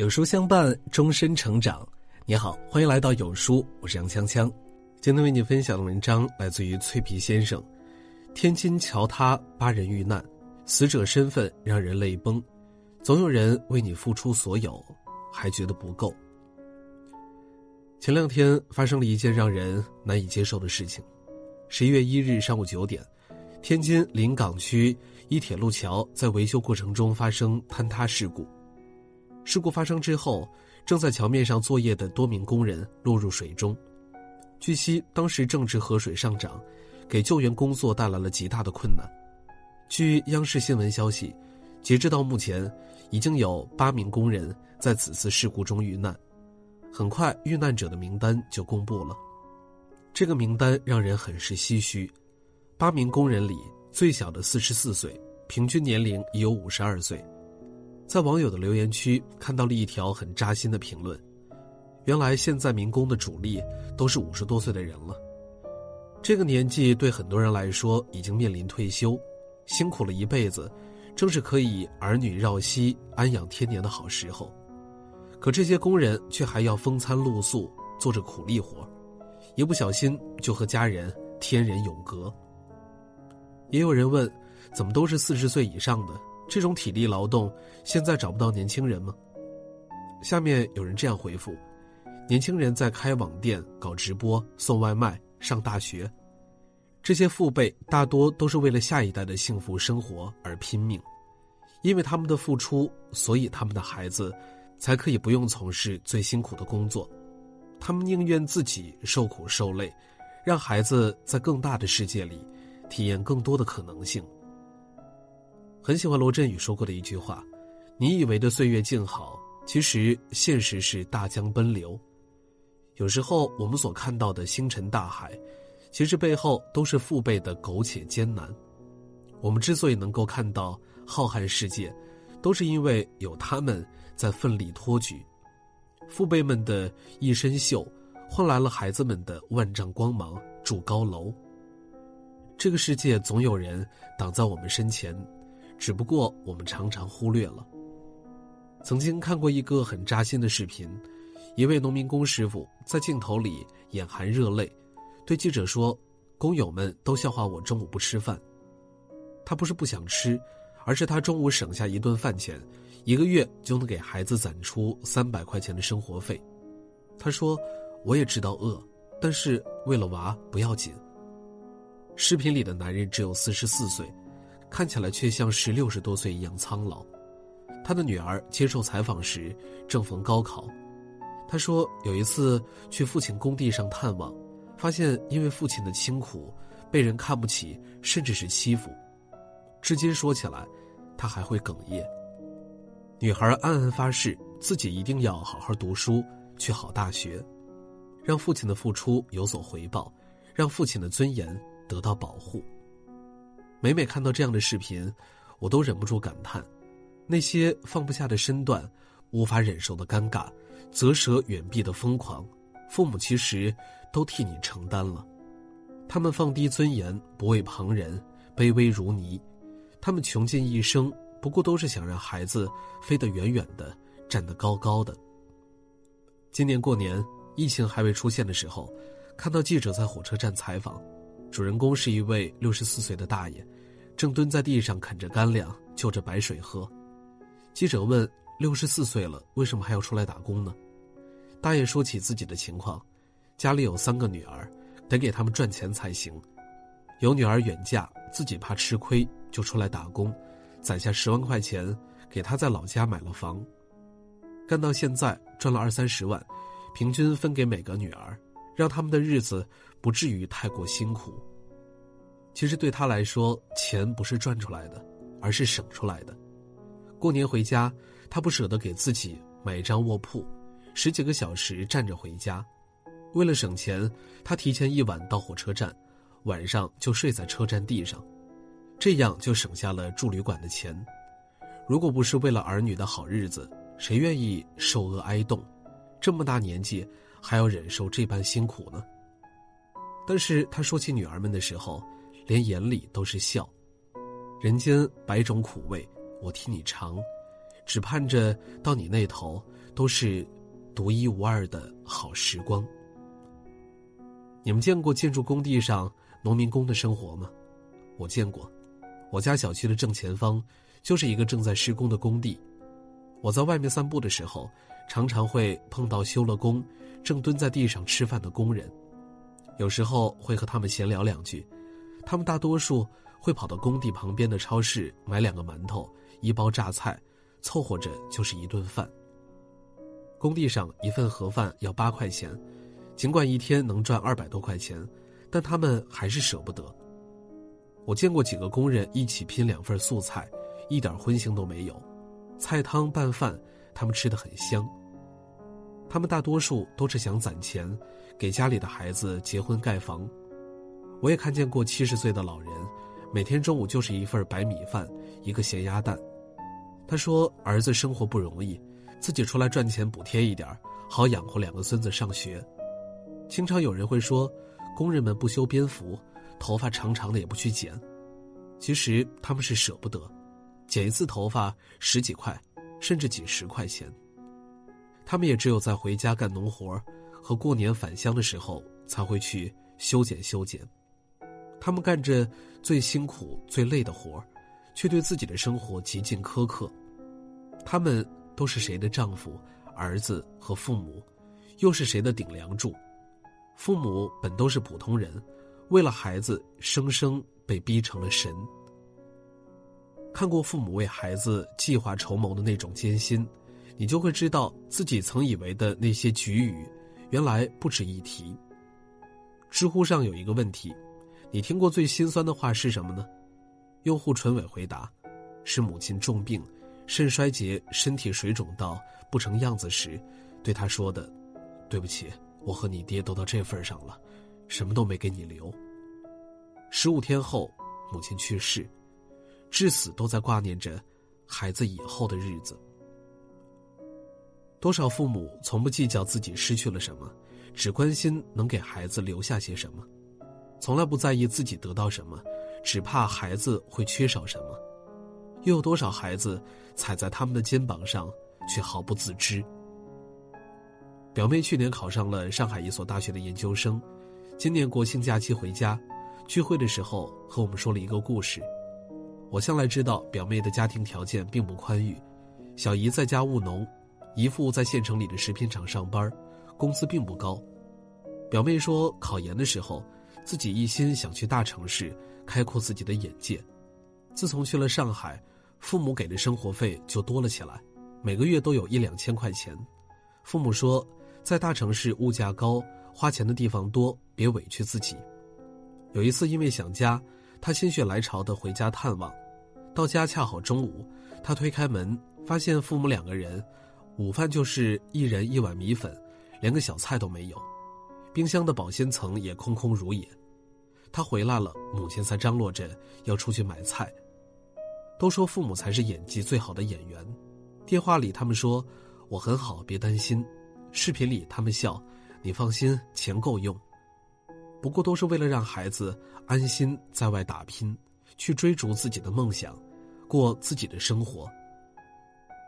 有书相伴，终身成长。你好，欢迎来到有书，我是杨锵锵。今天为你分享的文章来自于脆皮先生。天津桥塌，八人遇难，死者身份让人泪崩。总有人为你付出所有，还觉得不够。前两天发生了一件让人难以接受的事情。十一月一日上午九点，天津临港区一铁路桥在维修过程中发生坍塌事故。事故发生之后，正在桥面上作业的多名工人落入水中。据悉，当时正值河水上涨，给救援工作带来了极大的困难。据央视新闻消息，截至到目前，已经有八名工人在此次事故中遇难。很快，遇难者的名单就公布了。这个名单让人很是唏嘘。八名工人里，最小的四十四岁，平均年龄已有五十二岁。在网友的留言区看到了一条很扎心的评论：原来现在民工的主力都是五十多岁的人了。这个年纪对很多人来说已经面临退休，辛苦了一辈子，正是可以儿女绕膝、安养天年的好时候。可这些工人却还要风餐露宿，做着苦力活，一不小心就和家人天人永隔。也有人问：怎么都是四十岁以上的？这种体力劳动，现在找不到年轻人吗？下面有人这样回复：年轻人在开网店、搞直播、送外卖、上大学，这些父辈大多都是为了下一代的幸福生活而拼命，因为他们的付出，所以他们的孩子才可以不用从事最辛苦的工作，他们宁愿自己受苦受累，让孩子在更大的世界里体验更多的可能性。很喜欢罗振宇说过的一句话：“你以为的岁月静好，其实现实是大江奔流。有时候我们所看到的星辰大海，其实背后都是父辈的苟且艰难。我们之所以能够看到浩瀚世界，都是因为有他们在奋力托举。父辈们的一身锈，换来了孩子们的万丈光芒，筑高楼。这个世界总有人挡在我们身前。”只不过我们常常忽略了。曾经看过一个很扎心的视频，一位农民工师傅在镜头里眼含热泪，对记者说：“工友们都笑话我中午不吃饭。他不是不想吃，而是他中午省下一顿饭钱，一个月就能给孩子攒出三百块钱的生活费。”他说：“我也知道饿，但是为了娃不要紧。”视频里的男人只有四十四岁。看起来却像是六十多岁一样苍老。他的女儿接受采访时正逢高考，他说有一次去父亲工地上探望，发现因为父亲的清苦，被人看不起，甚至是欺负。至今说起来，他还会哽咽。女孩暗暗发誓，自己一定要好好读书，去好大学，让父亲的付出有所回报，让父亲的尊严得到保护。每每看到这样的视频，我都忍不住感叹：那些放不下的身段，无法忍受的尴尬，择舍远避的疯狂，父母其实都替你承担了。他们放低尊严，不畏旁人，卑微如泥。他们穷尽一生，不过都是想让孩子飞得远远的，站得高高的。今年过年，疫情还未出现的时候，看到记者在火车站采访。主人公是一位六十四岁的大爷，正蹲在地上啃着干粮，就着白水喝。记者问：“六十四岁了，为什么还要出来打工呢？”大爷说起自己的情况：家里有三个女儿，得给他们赚钱才行。有女儿远嫁，自己怕吃亏，就出来打工，攒下十万块钱，给他在老家买了房。干到现在赚了二三十万，平均分给每个女儿。让他们的日子不至于太过辛苦。其实对他来说，钱不是赚出来的，而是省出来的。过年回家，他不舍得给自己买一张卧铺，十几个小时站着回家。为了省钱，他提前一晚到火车站，晚上就睡在车站地上，这样就省下了住旅馆的钱。如果不是为了儿女的好日子，谁愿意受饿挨冻？这么大年纪。还要忍受这般辛苦呢。但是他说起女儿们的时候，连眼里都是笑。人间百种苦味，我替你尝，只盼着到你那头，都是独一无二的好时光。你们见过建筑工地上农民工的生活吗？我见过，我家小区的正前方就是一个正在施工的工地。我在外面散步的时候，常常会碰到修了工、正蹲在地上吃饭的工人，有时候会和他们闲聊两句。他们大多数会跑到工地旁边的超市买两个馒头、一包榨菜，凑合着就是一顿饭。工地上一份盒饭要八块钱。尽管一天能赚二百多块钱，但他们还是舍不得。我见过几个工人一起拼两份素菜，一点荤腥都没有，菜汤拌饭，他们吃的很香。他们大多数都是想攒钱，给家里的孩子结婚盖房。我也看见过七十岁的老人，每天中午就是一份白米饭，一个咸鸭蛋。他说儿子生活不容易，自己出来赚钱补贴一点，好养活两个孙子上学。经常有人会说，工人们不修边幅，头发长长的也不去剪。其实他们是舍不得，剪一次头发十几块，甚至几十块钱。他们也只有在回家干农活和过年返乡的时候才会去修剪修剪。他们干着最辛苦、最累的活却对自己的生活极尽苛刻。他们都是谁的丈夫、儿子和父母，又是谁的顶梁柱？父母本都是普通人，为了孩子，生生被逼成了神。看过父母为孩子计划筹谋的那种艰辛，你就会知道自己曾以为的那些局语，原来不值一提。知乎上有一个问题：你听过最心酸的话是什么呢？用户纯伟回答：是母亲重病，肾衰竭，身体水肿到不成样子时，对他说的：“对不起。”我和你爹都到这份上了，什么都没给你留。十五天后，母亲去世，至死都在挂念着孩子以后的日子。多少父母从不计较自己失去了什么，只关心能给孩子留下些什么，从来不在意自己得到什么，只怕孩子会缺少什么。又有多少孩子踩在他们的肩膀上，却毫不自知？表妹去年考上了上海一所大学的研究生，今年国庆假期回家，聚会的时候和我们说了一个故事。我向来知道表妹的家庭条件并不宽裕，小姨在家务农，姨父在县城里的食品厂上班，工资并不高。表妹说，考研的时候，自己一心想去大城市开阔自己的眼界，自从去了上海，父母给的生活费就多了起来，每个月都有一两千块钱。父母说。在大城市物价高，花钱的地方多，别委屈自己。有一次因为想家，他心血来潮的回家探望，到家恰好中午，他推开门，发现父母两个人，午饭就是一人一碗米粉，连个小菜都没有，冰箱的保鲜层也空空如也。他回来了，母亲才张罗着要出去买菜。都说父母才是演技最好的演员，电话里他们说：“我很好，别担心。”视频里，他们笑：“你放心，钱够用。”不过都是为了让孩子安心在外打拼，去追逐自己的梦想，过自己的生活。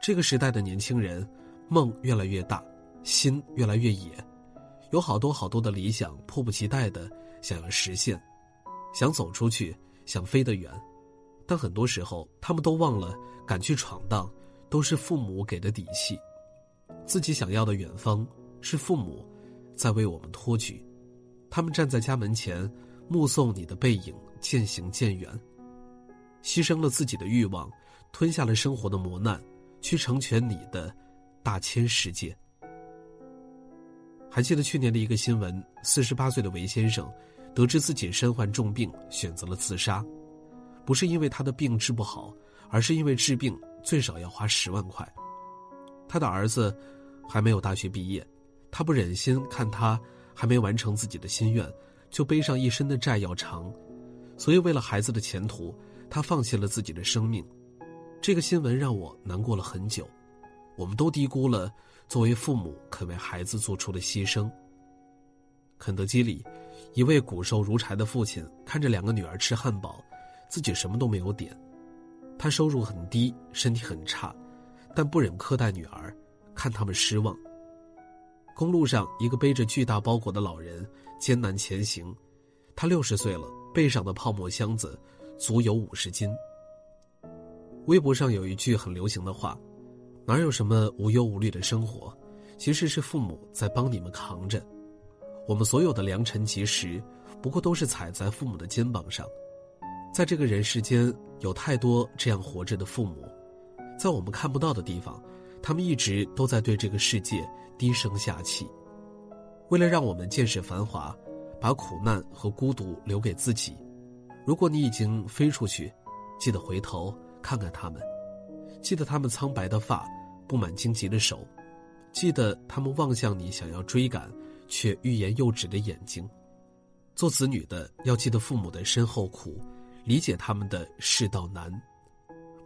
这个时代的年轻人，梦越来越大，心越来越野，有好多好多的理想，迫不及待的想要实现，想走出去，想飞得远。但很多时候，他们都忘了，敢去闯荡，都是父母给的底气。自己想要的远方，是父母在为我们托举。他们站在家门前，目送你的背影渐行渐远，牺牲了自己的欲望，吞下了生活的磨难，去成全你的大千世界。还记得去年的一个新闻：四十八岁的韦先生，得知自己身患重病，选择了自杀，不是因为他的病治不好，而是因为治病最少要花十万块。他的儿子。还没有大学毕业，他不忍心看他还没完成自己的心愿，就背上一身的债要偿，所以为了孩子的前途，他放弃了自己的生命。这个新闻让我难过了很久。我们都低估了作为父母肯为孩子做出的牺牲。肯德基里，一位骨瘦如柴的父亲看着两个女儿吃汉堡，自己什么都没有点。他收入很低，身体很差，但不忍苛待女儿。看他们失望。公路上，一个背着巨大包裹的老人艰难前行，他六十岁了，背上的泡沫箱子足有五十斤。微博上有一句很流行的话：“哪有什么无忧无虑的生活，其实是父母在帮你们扛着。我们所有的良辰吉时，不过都是踩在父母的肩膀上。在这个人世间，有太多这样活着的父母。”在我们看不到的地方，他们一直都在对这个世界低声下气。为了让我们见识繁华，把苦难和孤独留给自己。如果你已经飞出去，记得回头看看他们，记得他们苍白的发，布满荆棘的手，记得他们望向你想要追赶却欲言又止的眼睛。做子女的要记得父母的身后苦，理解他们的世道难。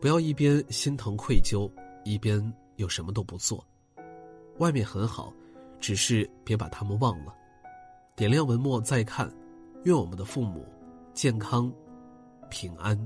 不要一边心疼愧疚，一边又什么都不做。外面很好，只是别把他们忘了。点亮文末再看，愿我们的父母健康平安。